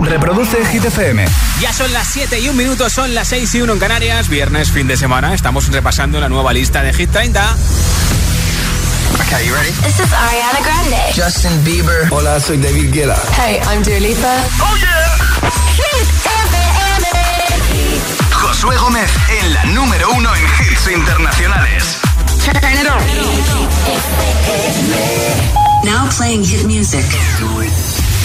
Reproduce Hit FM. Ya son las 7 y un minuto, son las 6 y 1 en Canarias. Viernes, fin de semana. Estamos repasando la nueva lista de Hit 30. Okay, you ready? This is Ariana Grande. Justin Bieber. Hola, soy David Guetta. Hey, I'm Dua Lipa. Oh yeah. Hit FM. Josué Gómez en la número uno en hits internacionales. Now playing hit music.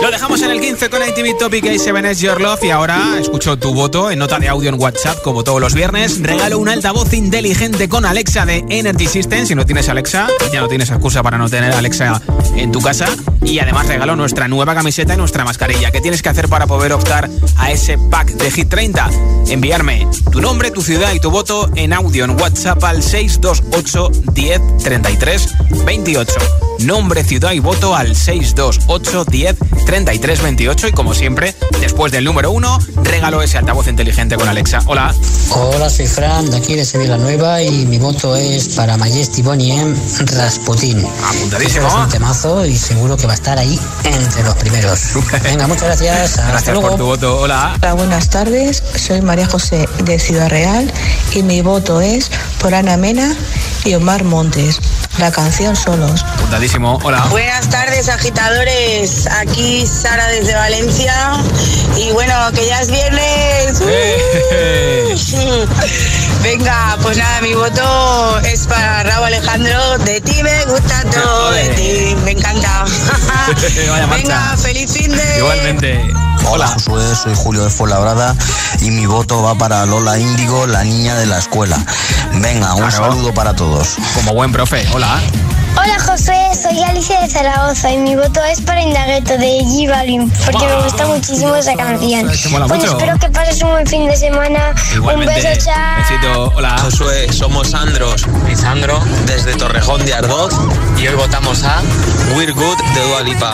Lo dejamos en el 15 con ITV Topic A7S Your Love y ahora escucho tu voto en nota de audio en WhatsApp como todos los viernes. Regalo un altavoz inteligente con Alexa de Energy System. Si no tienes Alexa, ya no tienes excusa para no tener Alexa en tu casa. Y además regalo nuestra nueva camiseta y nuestra mascarilla. ¿Qué tienes que hacer para poder optar a ese pack de Hit 30? Enviarme tu nombre, tu ciudad y tu voto en audio en WhatsApp al 628 10 33 28. Nombre, ciudad y voto al 628 10 33 28 y como siempre, después del número uno, regalo ese altavoz inteligente con Alexa. Hola. Hola, soy Fran, de aquí de Sevilla Nueva y mi voto es para Majesty Bonnie M. Rasputin. Apuntadísimo. Es un temazo y seguro que va a estar ahí entre los primeros. Venga, muchas gracias. Hasta Gracias luego. por tu voto. Hola. Hola, buenas tardes. Soy María José de Ciudad Real y mi voto es por Ana Mena y Omar Montes. La canción Solos. Apuntadísimo. Hola. Buenas tardes, agitadores. Aquí Sara desde Valencia. Y bueno, que ya es viernes. Eh. Venga, pues nada, mi voto es para Raúl Alejandro. De ti me gusta todo, de ti me encanta. Vaya. Venga, feliz fin de. Igualmente. Hola Josué, soy Julio de Fuenlabrada y mi voto va para Lola Índigo, la niña de la escuela. Venga, un Claro. saludo para todos. Como buen profe. Hola. Hola Josué, soy Alicia de Zaragoza y mi voto es para Indagueto de J Balvin porque me gusta muchísimo esa canción. Bueno, mucho. espero que pases un buen fin de semana. Igualmente. Un beso, chao. Besito. Hola. Josué, somos Sandros y Sandro desde Torrejón de Ardoz y hoy votamos a We're Good de Dua Lipa.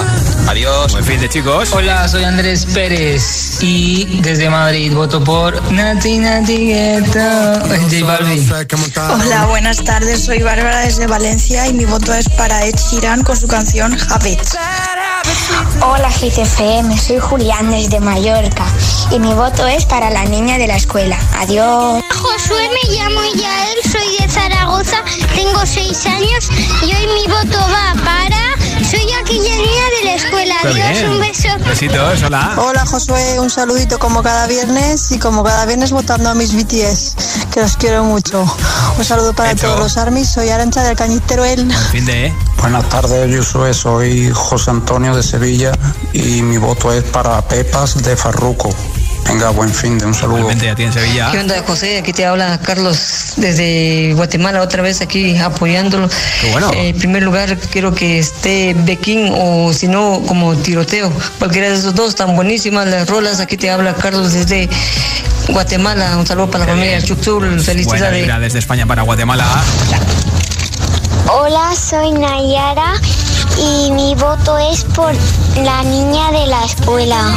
Adiós. Buen fin de chicos. Hola, soy Andrés Pérez y desde Madrid voto por Nati Nati Gueto, J Balvin. Hola, buenas tardes. Soy Bárbara desde Valencia y mi voto es para Ed Sheeran con su canción Habits. Hola GTFM, soy Julián desde Mallorca y mi voto es para la niña de la escuela. Adiós. Josué, me llamo Yael, soy de Zaragoza, tengo seis años y hoy mi voto va para... Soy aquella niña de la escuela. Qué Adiós, bien. un beso. Besitos. Hola. Hola Josué, un saludito como cada viernes y como cada viernes votando a mis BTS, que los quiero mucho. Un saludo para Hecho. todos los armies, soy Arancha del Cañitero El. Fin de. ¿eh? Buenas tardes, Josué, soy José Antonio de Sevilla y mi voto es para Pepas de Farruco. Venga, buen fin de un saludo. Igualmente a ti en Sevilla. ¿Qué onda, José? Aquí te habla Carlos desde Guatemala, otra vez aquí apoyándolo. Qué bueno. Eh, en primer lugar, quiero que esté Bequín o si no, como tiroteo. Cualquiera de esos dos, están buenísimas las rolas. Aquí te habla Carlos desde Guatemala. Un saludo para la familia Chuxul. Buena Felicidades. desde España para Guatemala. Hola, soy Nayara y mi voto es por la niña de la escuela.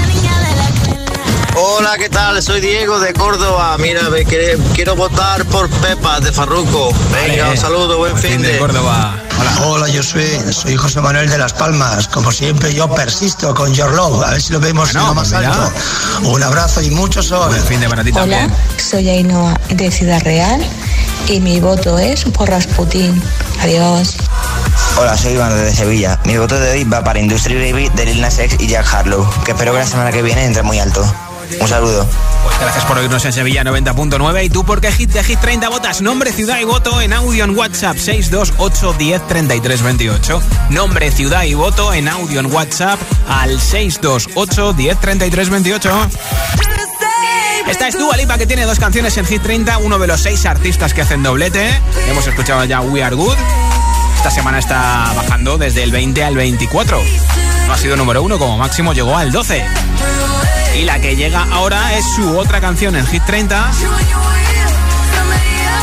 Hola, ¿qué tal? Soy Diego de Córdoba. Mira, me quiere- quiero votar por Pepas de Farruco. Venga, Vale. un saludo, buen fin de de. Córdoba. Hola. Hola, yo soy, soy José Manuel de Las Palmas. Como siempre, yo persisto con Your Love. A ver si lo vemos Bueno, en lo más pues mira. alto. Un abrazo y mucho sol. Buen fin de para ti también. soy Ainhoa de Ciudad Real y mi voto es por Rasputín. Adiós. Hola, soy Iván de Sevilla. Mi voto de hoy va para Industry Baby de Lil Nas X y Jack Harlow, que espero que la semana que viene entre muy alto. Un saludo. Pues gracias por oírnos en Sevilla 90.9 y tú porque hit de hit 30 votas nombre, ciudad y voto en audio en WhatsApp 628 10 33 28. Nombre, ciudad y voto en audio en WhatsApp al 628 10 33 28. Esta es Dua Lipa que tiene dos canciones en Hit 30, uno de los seis artistas que hacen doblete. Hemos escuchado ya We Are Good. Esta semana está bajando desde el 20 al 24. No ha sido número uno, como máximo llegó al 12. Y la que llega ahora es su otra canción en Hit 30,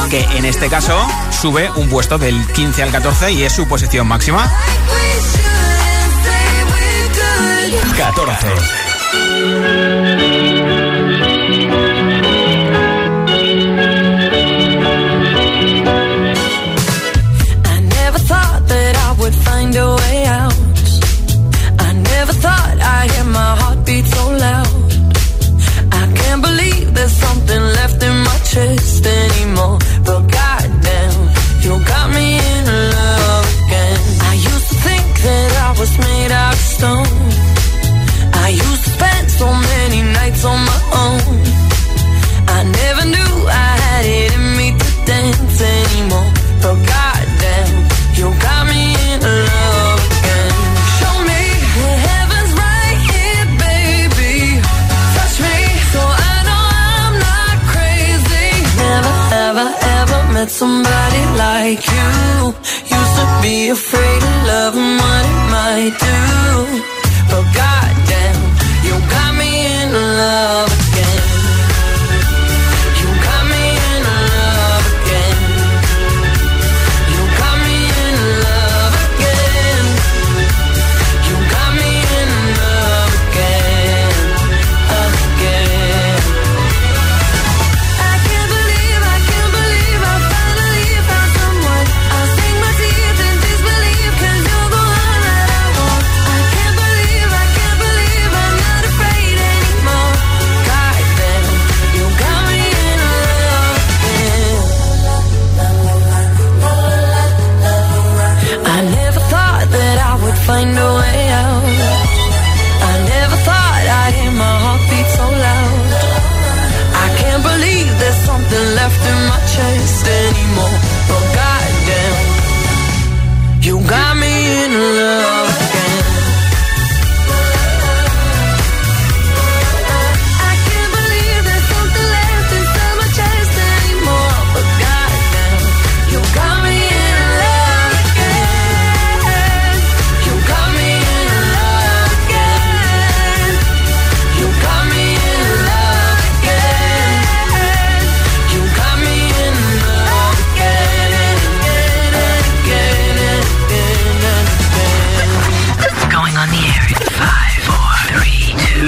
que en este caso sube un puesto del 15 al 14 y es su posición máxima. 14. interest anymore.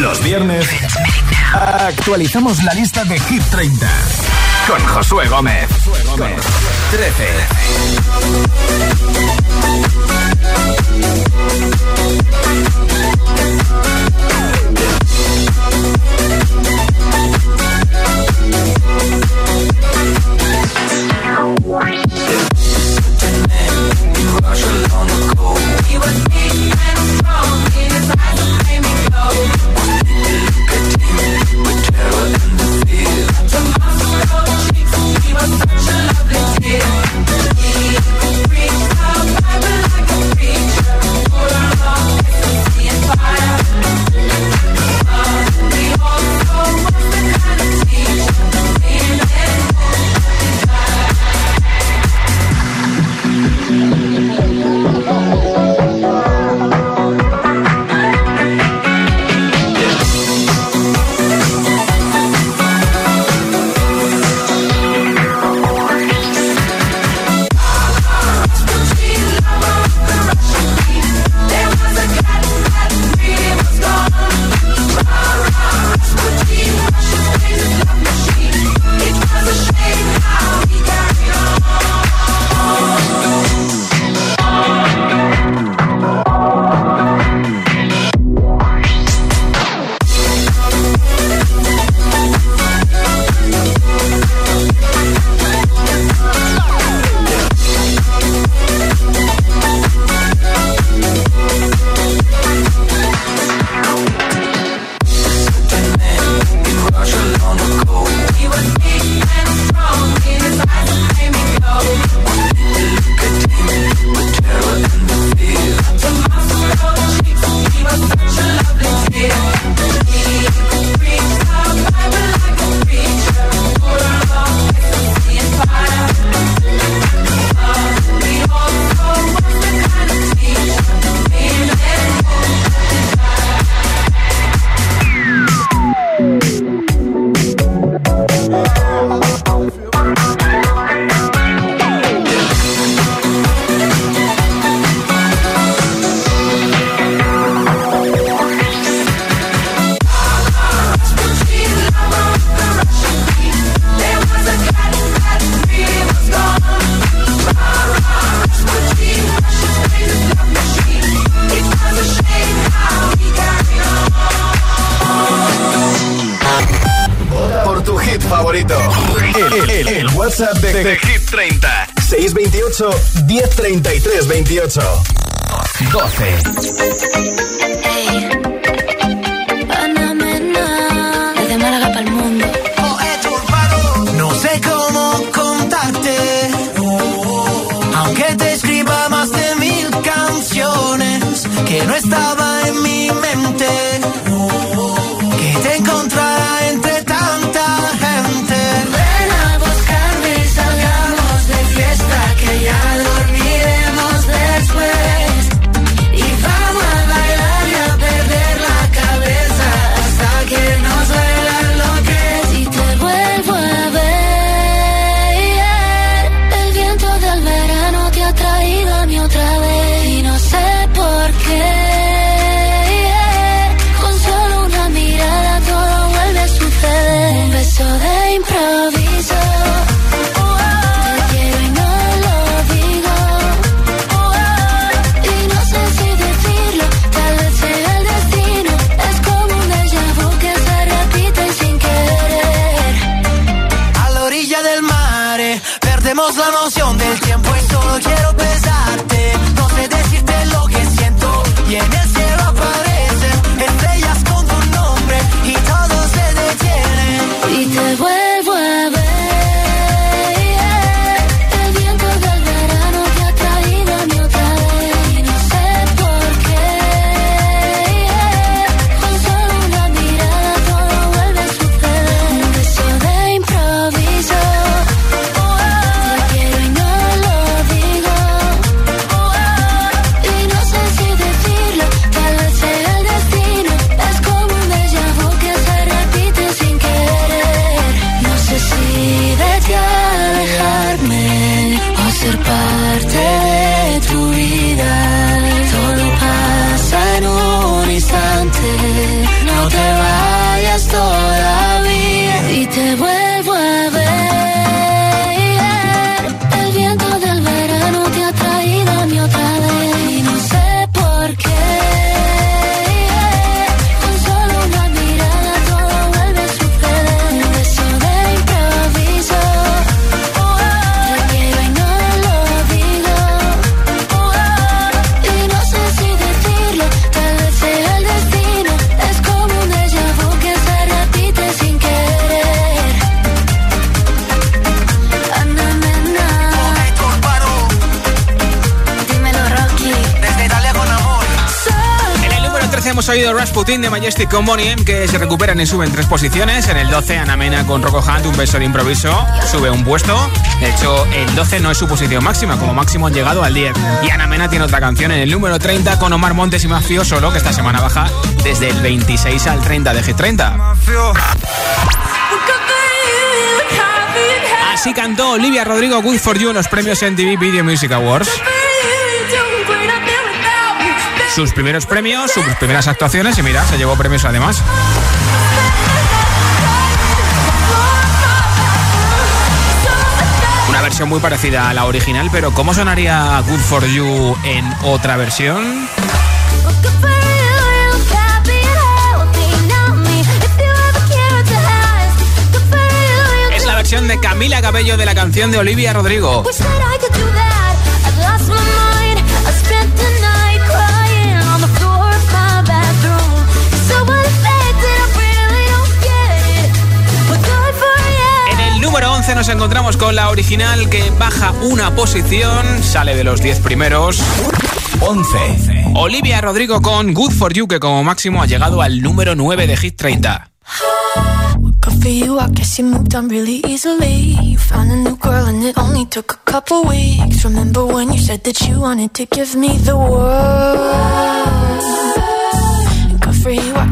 Los viernes actualizamos la lista de Hit 30 con Josué Gómez. Con Rasputin de Majestic con Bonnie M, que se recuperan y suben tres posiciones. En el 12, Ana Mena con Rocco Hunt, un beso de improviso, sube un puesto. De hecho, el 12 no es su posición máxima, como máximo han llegado al 10. Y Ana Mena tiene otra canción en el número 30 con Omar Montes y Mafio Solo, que esta semana baja desde el 26 al 30 de G30. Así cantó Olivia Rodrigo Good for You en los premios MTV Video Music Awards. Sus primeros premios, sus primeras actuaciones y mira, se llevó premios además. Una versión muy parecida a la original, pero ¿cómo sonaría Good for You en otra versión? Es la versión de Camila Cabello de la canción de Olivia Rodrigo. 15 nos encontramos con la original que baja una posición, sale de los 10 primeros. 11. Olivia Rodrigo con Good for You, que como máximo ha llegado al número 9 de Hit 30. Found a new girl and it only took a couple weeks. Remember when you said that you wanted to give me the world?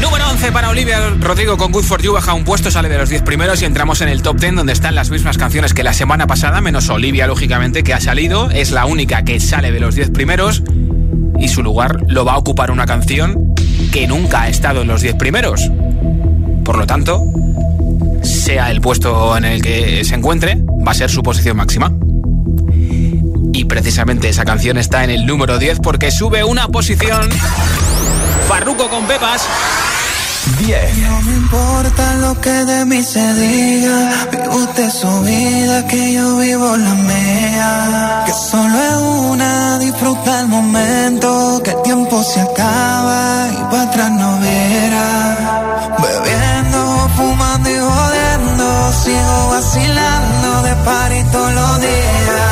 Número 11 para Olivia Rodrigo con Good For You baja un puesto, sale de los 10 primeros y entramos en el top 10 donde están las mismas canciones que la semana pasada, menos Olivia, lógicamente, que ha salido. Es la única que sale de los 10 primeros y su lugar lo va a ocupar una canción que nunca ha estado en los 10 primeros. Por lo tanto, sea el puesto en el que se encuentre, va a ser su posición máxima. Y precisamente esa canción está en el número 10 porque sube una posición. Farruco con Pepas. 10. No me importa lo que de mí se diga. Vive usted su vida, que yo vivo la mía. Que solo es una, disfruta el momento. Que el tiempo se acaba y para atrás no verá. Bebiendo, fumando y jodiendo. Sigo vacilando de par y todos los días.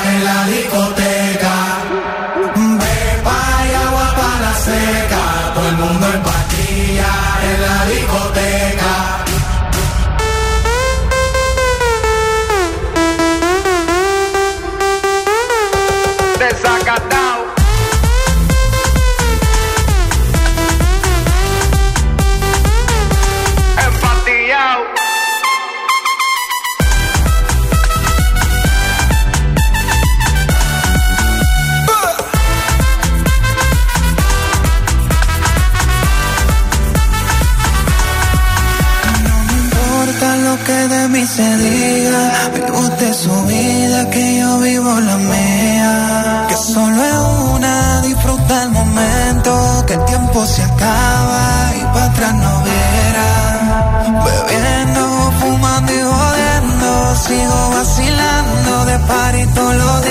de par y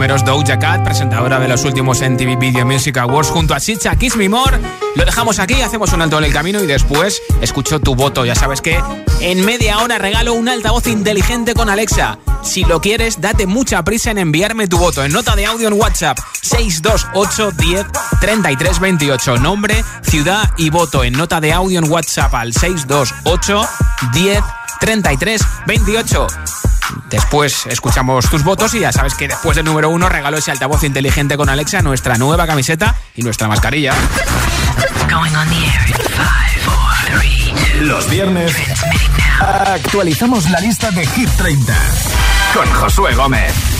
Primeros Doja Cat, presentadora de los últimos MTV Video Music Awards junto a Chicha Kiss Me More. Lo dejamos aquí, hacemos un alto en el camino y después escucho tu voto. Ya sabes que en media hora regalo un altavoz inteligente con Alexa. Si lo quieres, date mucha prisa en enviarme tu voto en nota de audio en WhatsApp 628 10 33 28. Nombre, ciudad y voto en nota de audio en WhatsApp al 628 10 33 28. Después escuchamos tus votos y ya sabes que después del número uno regalo ese altavoz inteligente con Alexa, nuestra nueva camiseta y nuestra mascarilla. Los viernes actualizamos la lista de Hit 30 con Josué Gómez.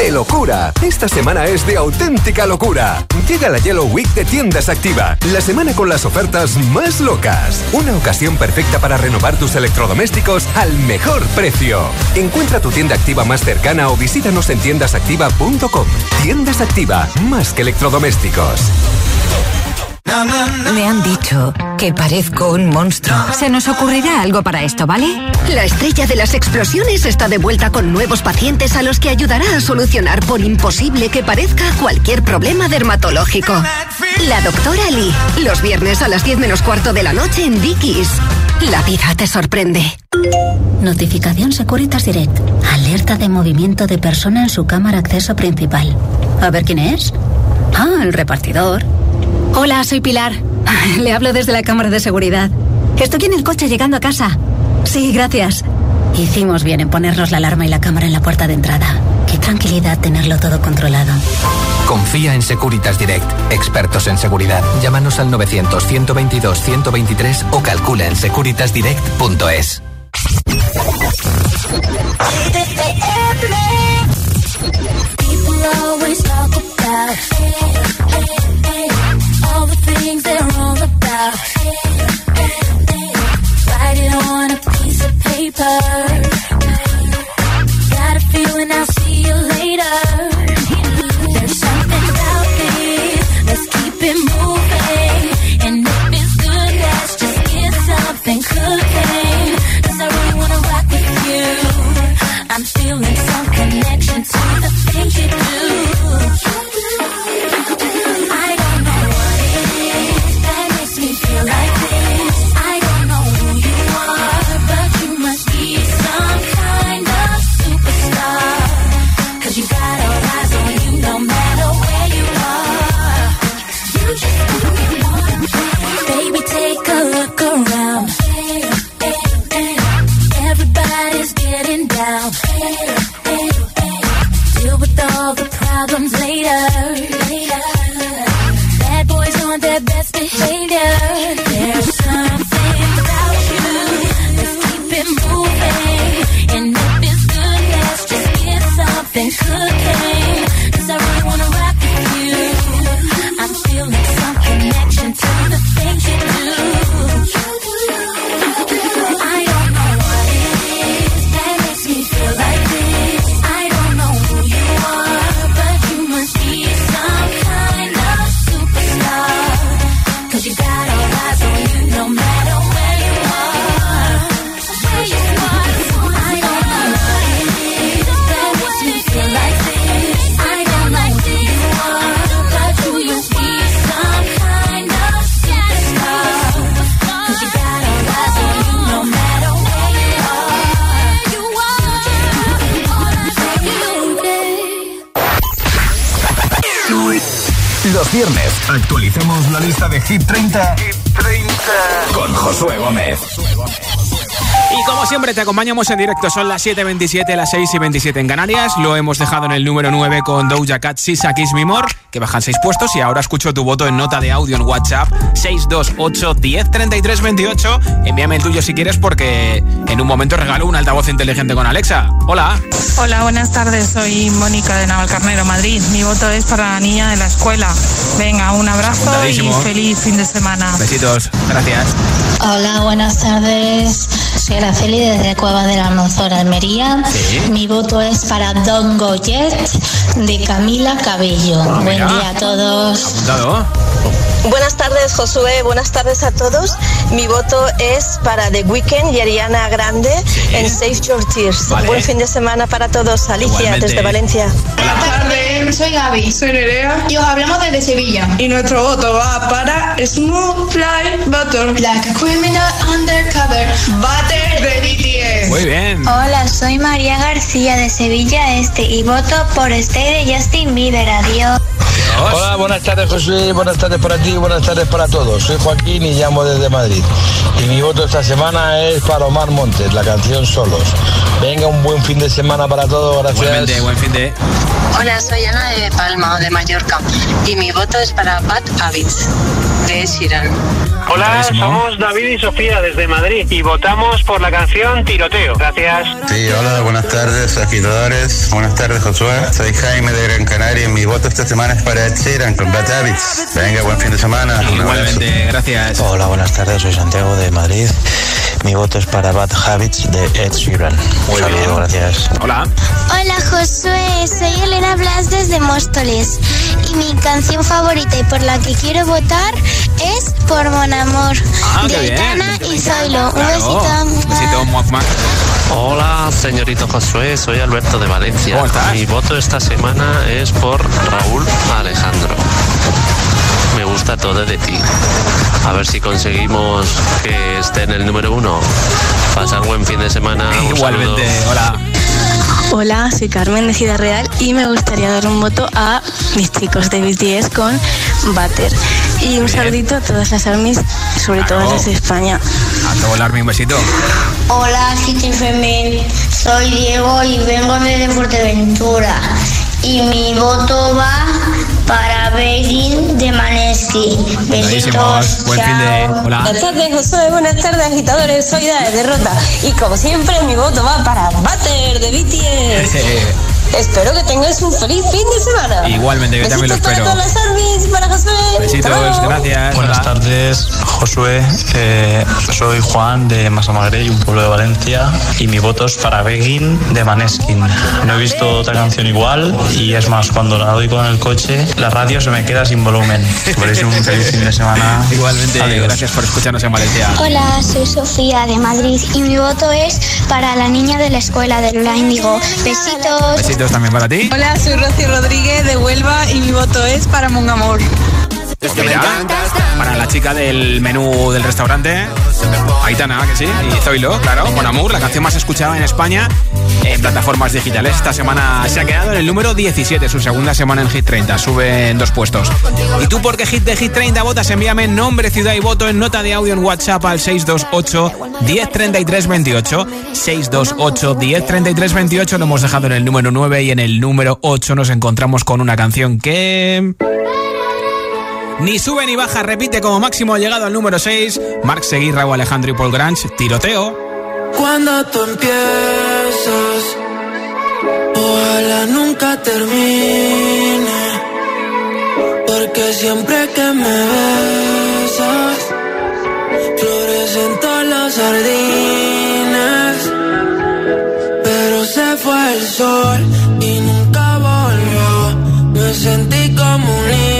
De locura. Esta semana es de auténtica locura. Llega la Yellow Week de Tiendas Activa. La semana con las ofertas más locas. Una ocasión perfecta para renovar tus electrodomésticos al mejor precio. Encuentra tu tienda activa más cercana o visítanos en tiendasactiva.com. Tiendas Activa, más que electrodomésticos. Me han dicho que parezco un monstruo. Se nos ocurrirá algo para esto, ¿vale? La estrella de las explosiones está de vuelta con nuevos pacientes a los que ayudará a solucionar, por imposible que parezca, cualquier problema dermatológico. La doctora Lee, los viernes a las 10 menos cuarto de la noche en Dickies. La vida te sorprende. Notificación Securitas Direct. Alerta de movimiento de persona en su cámara acceso principal. A ver quién es. Ah, el repartidor. Hola, soy Pilar. Le hablo desde la cámara de seguridad. Estoy en el coche llegando a casa. Sí, gracias. Hicimos bien en ponernos la alarma y la cámara en la puerta de entrada. Qué tranquilidad tenerlo todo controlado. Confía en Securitas Direct, expertos en seguridad. Llámanos al 900-122-123 o calcula en securitasdirect.es. things they're wrong about. Write it on a piece of paper. Lista de Hit 30, con Josué Gómez. Y como siempre te acompañamos en directo, son las 7.27, las 6 y 27 en Canarias. Lo hemos dejado en el número 9 con Doja Cat, Sisa Kiss Me More, que bajan 6 puestos. Y ahora escucho tu voto en nota de audio en WhatsApp 628 10 33 28. Envíame el tuyo si quieres porque en un momento regalo un altavoz inteligente con Alexa. Hola. Hola, buenas tardes. Soy Mónica de Navalcarnero, Madrid. Mi voto es para la niña de la escuela. Venga, un abrazo y feliz fin de semana. Besitos. Gracias. Hola, buenas tardes. Soy Araceli desde Cueva de la Almanzora, Almería. Mi voto es para Don Goyet de Camila Cabello. Buen día a todos. Apuntado. Buenas tardes, Josué. Buenas tardes a todos. Mi voto es para The Weeknd y Ariana Grande en Save Your Tears. Vale. Buen fin de semana para todos. Alicia, Igualmente. desde Valencia. Buenas tardes, soy Gaby. Soy Nerea. Y os hablamos desde Sevilla. Y nuestro voto va para Smooth Fly Butter. Like a criminal undercover. Butter de BTS. Muy bien. Hola, soy María García de Sevilla Este y voto por Stay de Justin Bieber. Adiós. Hola, buenas tardes José, buenas tardes para ti, buenas tardes para todos. Soy Joaquín y llamo desde Madrid. Y mi voto esta semana es para Omar Montes, la canción Solos. Venga, un buen fin de semana para todos, gracias. Igualmente, buen fin de... Hola, soy Ana de Palma o de Mallorca y mi voto es para Bad Habits de Sheeran. Hola, somos David y Sofía desde Madrid y votamos por la canción Tiroteo. Gracias. Sí, hola, buenas tardes, agitadores. Buenas tardes, Josué. Soy Jaime de Gran Canaria y mi voto esta semana es para Sheeran con Bad Habits. Venga, buen fin de semana. Igualmente, gracias. Hola, buenas tardes, soy Santiago de Madrid. Mi voto es para Bad Habits de Ed Sheeran. Un saludo, gracias. Hola. Hola Josué, soy Elena Blas desde Móstoles y mi canción favorita y por la que quiero votar es por Mon Amor Ah, de bien. Aitana y Zoilo. Un Claro. besito. Besito, muac, muac. Hola, señorito Josué, soy Alberto de Valencia. ¿Cómo estás? Mi voto esta semana es por Raúl Alejandro. Gusta todo de ti. A ver si conseguimos que esté en el número uno. Pasar buen fin de semana. Un Igualmente, saludo. hola. Hola, soy Carmen de Ciudad Real y me gustaría dar un voto a mis chicos de BTS con Butter. Y un saludito a todas las armies, sobre todo Claro. las de España. A todo el army, un besito. Hola, GTFM. Soy Diego y vengo desde Fuerteventura. Y mi voto va para Begin de Manesky. Besitos. Buen fin de... Hola. Buenas tardes, Josué. Buenas tardes, agitadores. Soy Dae de Rota. Y como siempre, mi voto va para Butter de BTS. Espero que tengáis un feliz fin de semana. Igualmente, yo también lo Besitos espero. para todas las para Josué. Besitos, gracias. Buenas Hola. tardes, Josué. Eh, soy Juan de Massamagrey, un pueblo de Valencia, y mi voto es para Begin de Maneskin. No he visto otra canción igual y es más, cuando la oigo en el coche, la radio se me queda sin volumen. Por eso un feliz fin de semana. Igualmente, Adiós. gracias por escucharnos en Valencia. Hola, soy Sofía de Madrid y mi voto es para la niña de la escuela de Lola Índigo. Besitos. Besitos también para ti. Hola, soy Rocío Rodríguez de Huelva y mi voto es para Mon Amor. Pues mira, para la chica del menú del restaurante, Aitana, que sí, y Zoilo, claro, con Amour, la canción más escuchada en España en plataformas digitales. Esta semana se ha quedado en el número 17, su segunda semana en Hit 30, sube en dos puestos. ¿Y tú por qué Hit de Hit 30 votas? Envíame nombre, ciudad y voto en nota de audio en WhatsApp al 628 1033 28. 628 1033 28 lo hemos dejado en el número 9 y en el número 8 nos encontramos con una canción que... Ni sube ni baja, repite como máximo llegado al número 6. Marc Seguí, Raúl Alejandro y Paul Grange, tiroteo. Cuando tú empiezas, ojalá nunca termine. Porque siempre que me besas, florecen todos los jardines. Pero se fue el sol y nunca volvió. Me sentí como un niño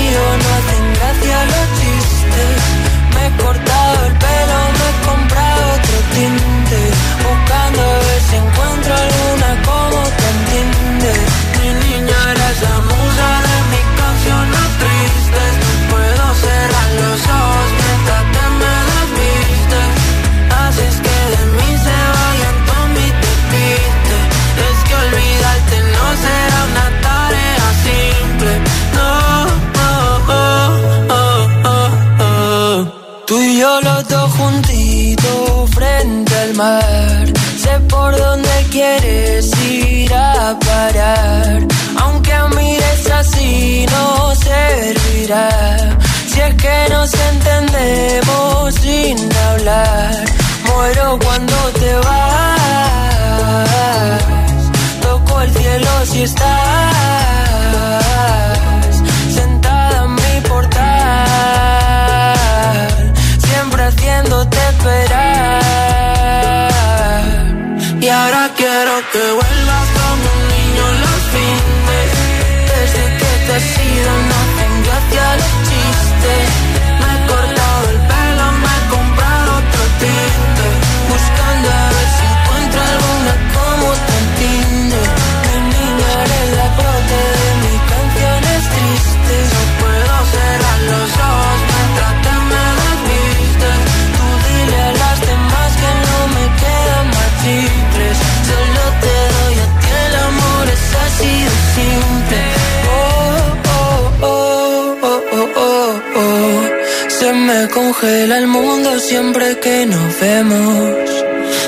the way congela el mundo siempre que nos vemos.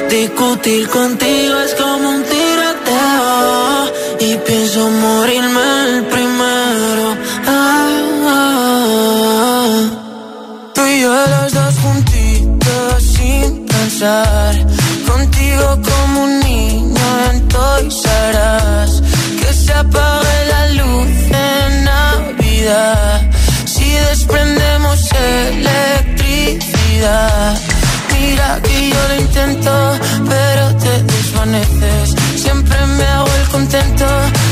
Discutir contigo es como un tiroteo. Y pienso morirme el primero. Ah, ah. Tú y yo los dos juntitos sin pensar. Contigo como un niño en Toys Que se apague la luz en Navidad. Si desprendemos el vida. Mira que yo lo intento, pero te desvaneces. Siempre me hago el contento,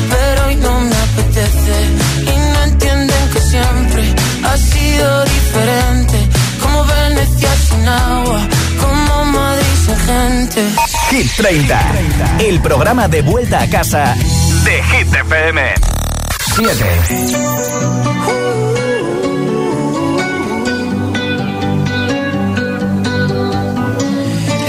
pero hoy no me apetece. Y no entienden que siempre ha sido diferente. Como Venecia sin agua, como Madrid sin gente. Hit 30, el programa de vuelta a casa de Hit FM. 7.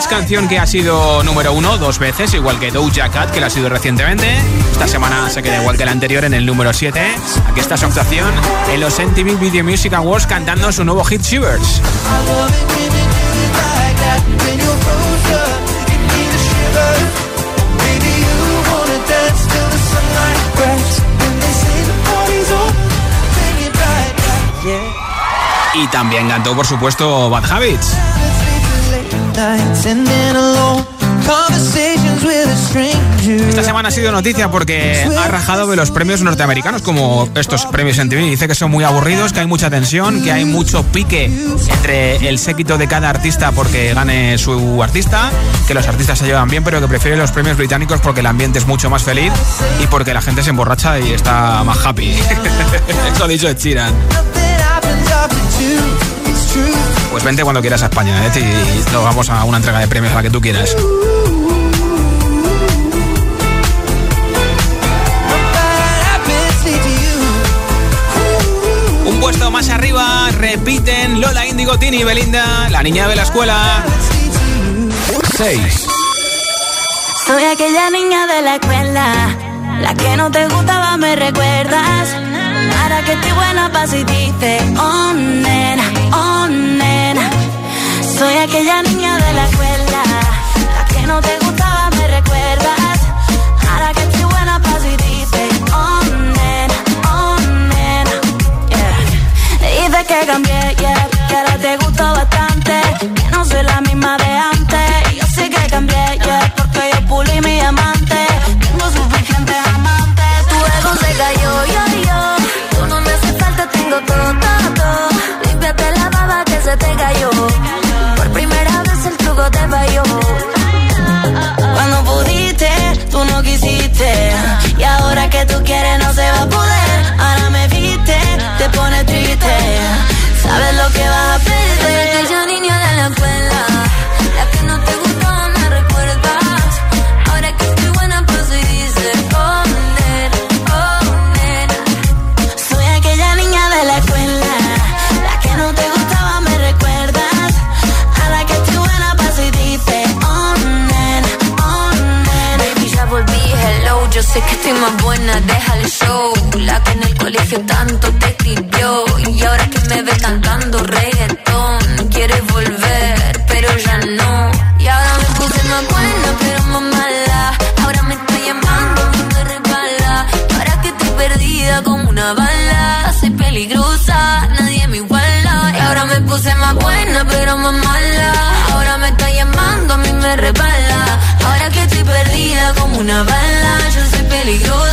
Canción que ha sido número uno dos veces, igual que Doja Cat, que la ha sido recientemente. Esta semana se queda igual que la anterior en el número 7. Aquí está su actuación en los MTV Video Music Awards cantando su nuevo hit Shivers. Y también cantó, por supuesto, Bad Habits. Esta semana ha sido noticia porque ha rajado de los premios norteamericanos, como estos premios en TV. Dice que son muy aburridos, que hay mucha tensión, que hay mucho pique entre el séquito de cada artista porque gane su artista, que los artistas se llevan bien, pero que prefiere los premios británicos porque el ambiente es mucho más feliz y porque la gente se emborracha y está más happy. Eso ha dicho Sheeran. Pues vente cuando quieras a España, ¿eh? Y nos vamos a una entrega de premios a la que tú quieras. Un puesto más arriba, repiten Lola Indigo, Tini y Belinda, la niña de la escuela. 6. Soy aquella niña de la escuela, la que no te gustaba, me recuerdas. Que estoy buena, pasa y dice, oh nena, oh nena. Soy aquella niña de la escuela, la que no te gustaba, me recuerdas. Ahora que estoy buena, pasa y dice, oh nena, oh nena. Yeah. Dice que cambié, yeah, que ahora te gustó bastante. Que no soy la misma de antes. Yo sé que cambié, yeah, te cayó. Por primera vez el truco te falló. Cuando pudiste, tú no quisiste. Y ahora que tú quieres no se va a poder. Ahora me viste, te pone triste. Sabes lo que más buena, deja el show. La que en el colegio tanto te escribió. Y ahora que me ve cantando reggaetón, quieres volver, pero ya no. Y ahora me puse más buena, pero más mala. Ahora me estoy llamando, me resbala. Ahora que estoy perdida como una bala. Soy peligrosa, nadie me iguala. Y ahora me puse más buena, pero más mala. Ahora me está llamando, a mí me resbala. Ahora que estoy perdida como una bala. be yours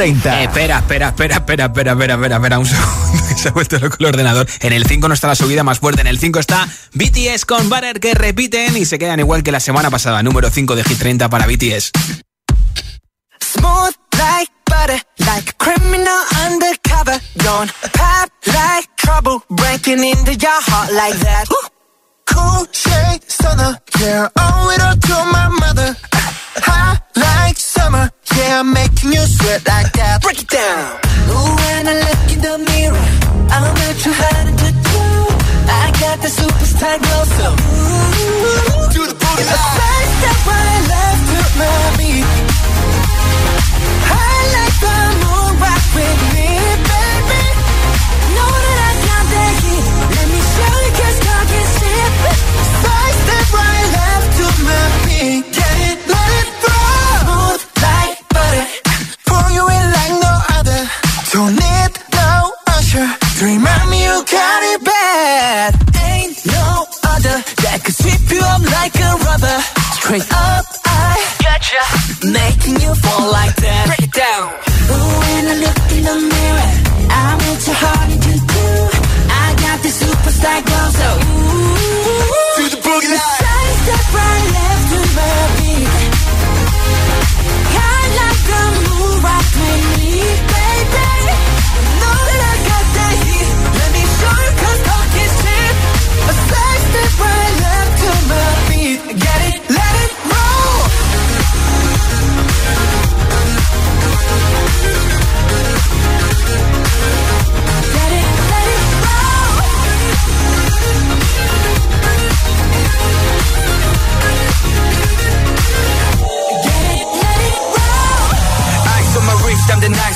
30. Eh, espera, espera, espera, espera, espera, espera, espera, espera, un segundo que se ha vuelto loco el ordenador. En el 5 no está la subida más fuerte, en el 5 está BTS con Butter que repiten y se quedan igual que la semana pasada. Número 5 de Hit 30 para BTS. Smooth like butter, like a criminal undercover. Don't pop like trouble, breaking into your heart like that. Cool shade stunner, yeah, owe it all to my mother. Hot like summer, yeah, I'm making you sweat like that. Break it down. Ooh, when I look in the mirror, I'm not too hard to do. I got the superstar glow, so ooh, do the booty. A side step right left to my crazy. Up, I gotcha. Making you fall like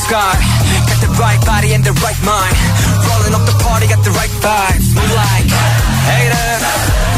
scar. Got the right body and the right mind. Rolling up the party, got the right vibes. We like haters.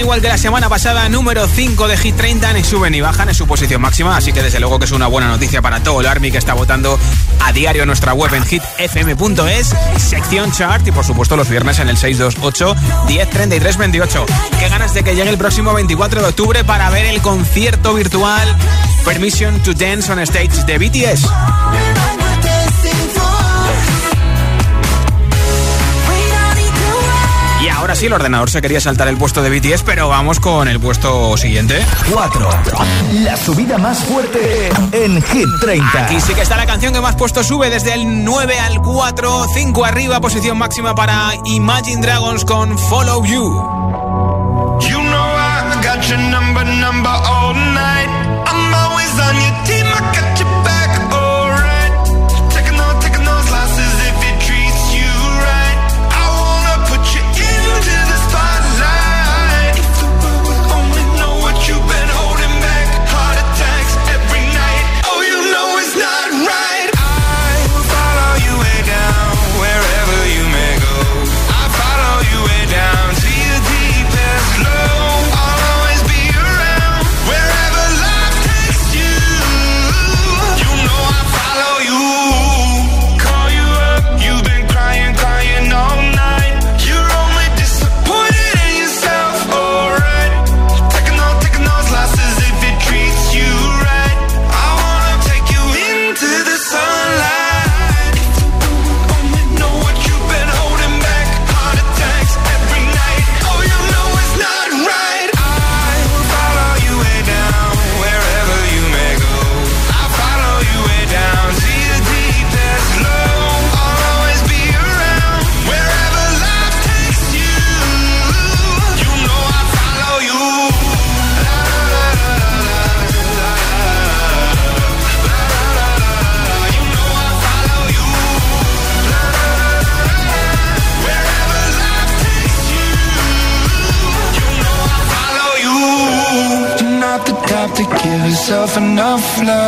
igual que la semana pasada, número 5 de Hit 30, ni suben ni bajan en su posición máxima, así que desde luego que es una buena noticia para todo el Army que está votando a diario en nuestra web en hitfm.es, sección chart y por supuesto los viernes en el 628 1033 28. Qué ganas de que llegue el próximo 24 de octubre para ver el concierto virtual Permission to Dance on Stage de BTS. Ahora sí, el ordenador se quería saltar el puesto de BTS, pero vamos con el puesto siguiente. 4. La subida más fuerte en Hit 30. Aquí sí que está la canción que más puesto sube desde el 9 al 4, 5 arriba, posición máxima para Imagine Dragons con Follow You. flow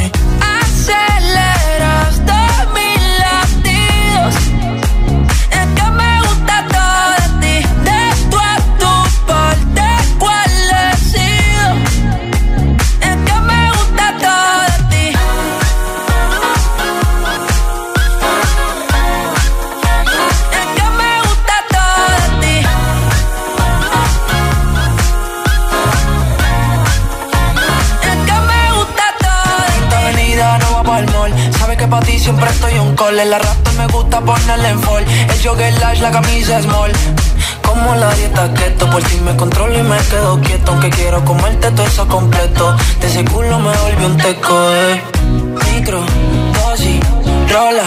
la camisa es. Como la dieta keto, por ti me controlo y me quedo quieto. Aunque quiero comerte todo eso completo. De ese culo me volvió un teco, eh. Micro, dosis, rola,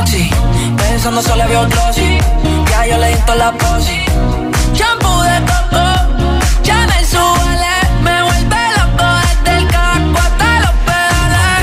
oxi. Pensando solo veo glossy. Ya yo le di la posi.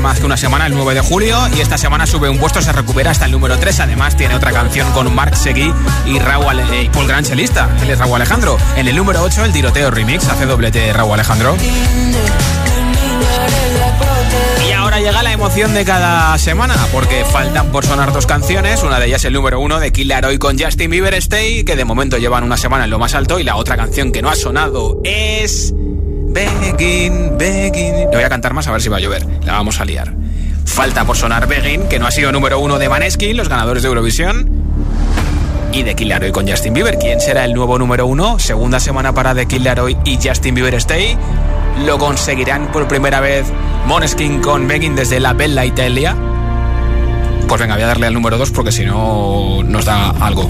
más que una semana, el 9 de julio, y esta semana sube un puesto, se recupera hasta el número 3. Además, tiene otra canción con Mark Seguí y Raúl eh, Paul Granchelista. Él es Raúl Alejandro. En el número 8, el tiroteo remix, hace doblete Raúl Alejandro. Y ahora llega la emoción de cada semana, porque faltan por sonar dos canciones. Una de ellas el número uno de Killer Hoy con Justin Bieber Stay, que de momento llevan una semana en lo más alto. Y la otra canción que no ha sonado es. Begin, Begin. Le voy a cantar más a ver si va a llover. La vamos a liar. Falta por sonar Begin, que no ha sido número uno de Maneskin, los ganadores de Eurovisión. Y de Killaroy con Justin Bieber. ¿Quién será el nuevo número uno? Segunda semana para The Killaroy y Justin Bieber Stay. ¿Lo conseguirán por primera vez Moneskin con Begin desde la Bella Italia? Pues venga, voy a darle al número dos porque si no nos da algo.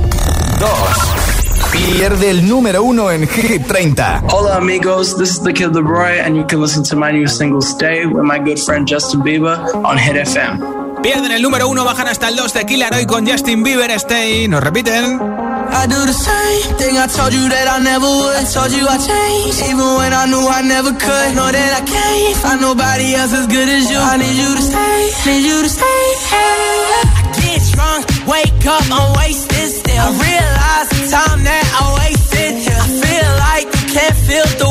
Dos. Pierde el número uno en Hit 30. Hola amigos, this is the Kid Leroy and you can listen to my new single Stay with my good friend Justin Bieber on Hit FM. Pierden el número uno, bajan hasta el 2 de Killer hoy con Justin Bieber Stay. Nos repiten. I do the same thing I told you that I never would. I told you I changed, even when I knew I never could. Know that I can't find nobody else as good as you. I need you to stay, need you to stay. I get drunk, wake up, I'm wasted. I realize the time that I wasted. I feel like you can't feel the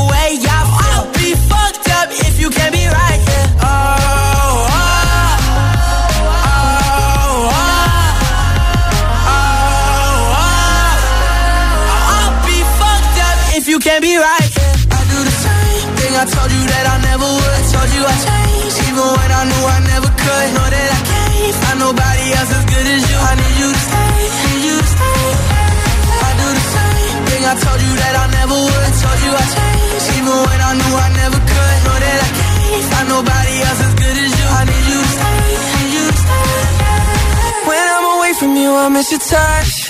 miss your touch.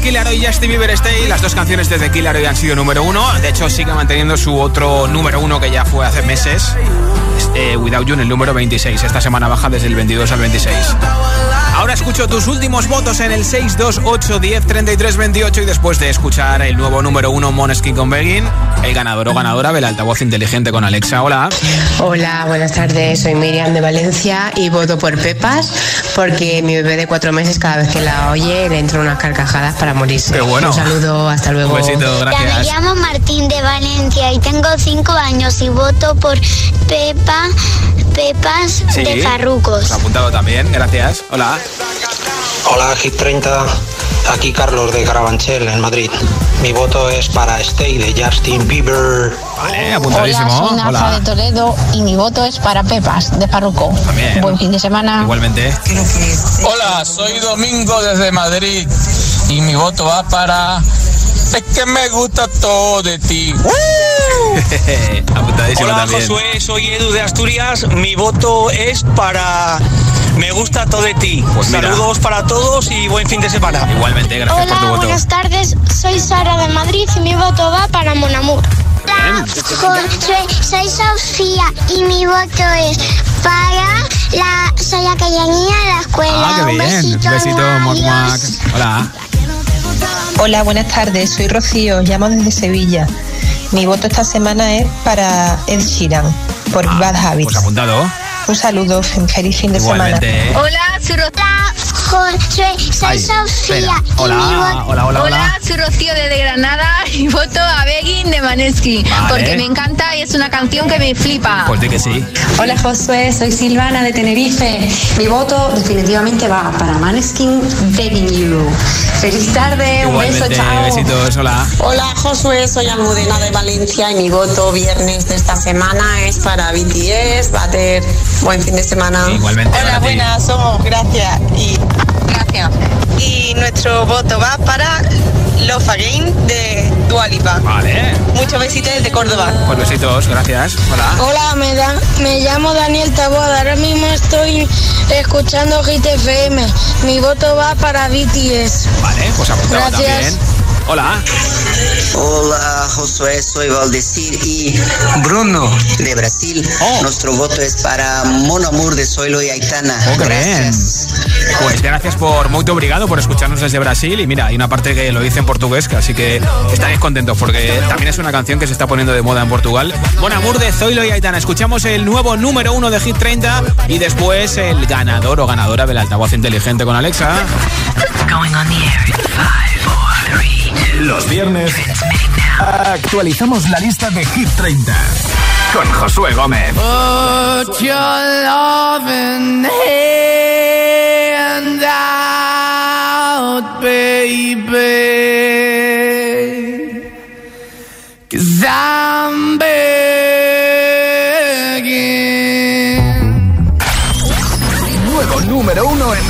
De Killer y Justin Bieber Stay. Las dos canciones de The Killer hoy han sido número 1. De hecho, sigue manteniendo su otro número 1 que ya fue hace meses. Eh, Without You el número 26. Esta semana baja desde el 22 al 26. Ahora escucho tus últimos votos en el 628 10 33 28 y después de escuchar el nuevo número 1 Moneskin con Begin, el ganador o ganadora del altavoz inteligente con Alexa. Hola. Hola, buenas tardes. Soy Miriam de Valencia y voto por Pepas porque mi bebé de cuatro meses cada vez que la oye le entran unas carcajadas para morirse. Qué bueno. Un saludo, hasta luego. Un besito, Ya, me gracias. llamo Martín de Valencia y tengo cinco años y voto por Pepa, Pepas Sí. de Farrucos. Os he apuntado también, gracias. Hola. Hola, Hit 30. Aquí Carlos de Carabanchel, en Madrid. Mi voto es para Stay de Justin Bieber. Vale, Hola, soy Nafa de Toledo y mi voto es para Pepas, de Farruco. También. Buen fin de semana. Igualmente. Hola, soy Domingo desde Madrid y mi voto va para... Es que me gusta todo de ti. Apuntadísimo Hola también. Josué, soy Edu de Asturias. Mi voto es para Me gusta todo de ti. Pues mira. Saludos para todos y buen fin de semana. Igualmente, gracias por tu Hola, voto. buenas tardes. Soy Sara de Madrid y mi voto va para Monamur. Hola, José, soy Sofía y mi voto es para la. Soy aquella niña de la escuela. Ah, qué Un bien. besito, Besito, moc, moc. adiós. Hola. Hola, buenas tardes. Soy Rocío, llamo desde Sevilla. Mi voto esta semana es para Ed Sheeran, por Bad Habits. Pues apuntado. Un saludo, feliz fin de Igualmente. semana. Hola, soy José, soy Ay, Sofía. Hola, voto- hola, hola, hola. soy Rocío desde Granada y voto a Begin de Maneskin Vale. porque me encanta y es una canción que me flipa. Pues di que sí. Hola Josué, soy Silvana de Tenerife. Mi voto definitivamente va para Maneskin Begging You. Feliz tarde, un beso, Igualmente, chao. besitos, hola. Hola Josué, soy Almudena de Valencia y mi voto viernes de esta semana es para BTS, Bater. Buen fin de semana. Igualmente, Hola, buenas, somos Gracias y Gracias. Y nuestro voto va para Love Again de Dualipa. Vale. Muchos besitos desde Córdoba. Pues besitos, gracias. Hola. Hola, me, da- me llamo Daniel Taboada. Ahora mismo estoy escuchando Hit FM. Mi voto va para BTS. Vale, pues apuntado Gracias. también. Hola. Hola Josué, soy Valdecir y Bruno de Brasil. Nuestro voto es para Mono Amor de Zoilo y Aitana. Oh, qué bien. Pues gracias por muito obrigado por escucharnos desde Brasil y mira, hay una parte que lo dice en portugués, que así que estaréis contentos porque también es una canción que se está poniendo de moda en Portugal. Bon Amour de Zoilo y Aitana. Escuchamos el nuevo número uno de Hit 30 y después el ganador o ganadora del altavoz inteligente con Alexa. Los viernes actualizamos la lista de Hit 30 con Josué Gómez. Put your loving hand out, baby. Cause I'm begging. Nuevo número uno en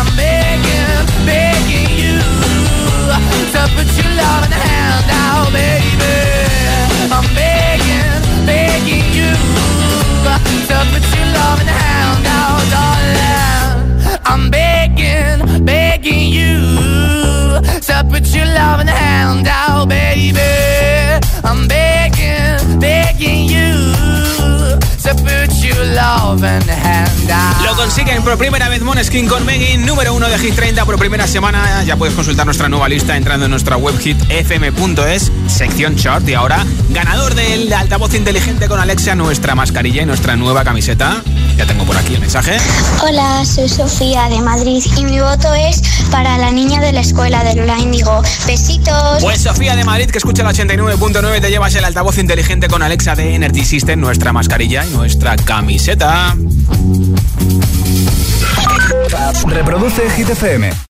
I'm begging, begging you. To put your loving hand out, baby. I'm begging, begging you. To put your loving hand out, darling. I'm begging, begging you. To put your loving hand out, baby. I'm begging, begging you. To put your loving hand out. Lo consiguen por primera vez Moneskin con Megan, número uno de Hit 30 por primera semana. Ya puedes consultar nuestra nueva lista entrando en nuestra web hitfm.es, sección short. Y ahora, ganador del altavoz inteligente con Alexa, nuestra mascarilla y nuestra nueva camiseta. Ya tengo por aquí el mensaje. Hola, soy Sofía de Madrid y mi voto es para la niña de la escuela de Lola Índigo. Besitos. Pues Sofía de Madrid, que escucha el 89.9, te llevas el altavoz inteligente con Alexa de Energy System, nuestra mascarilla y nuestra camiseta. Reproduce Hit FM.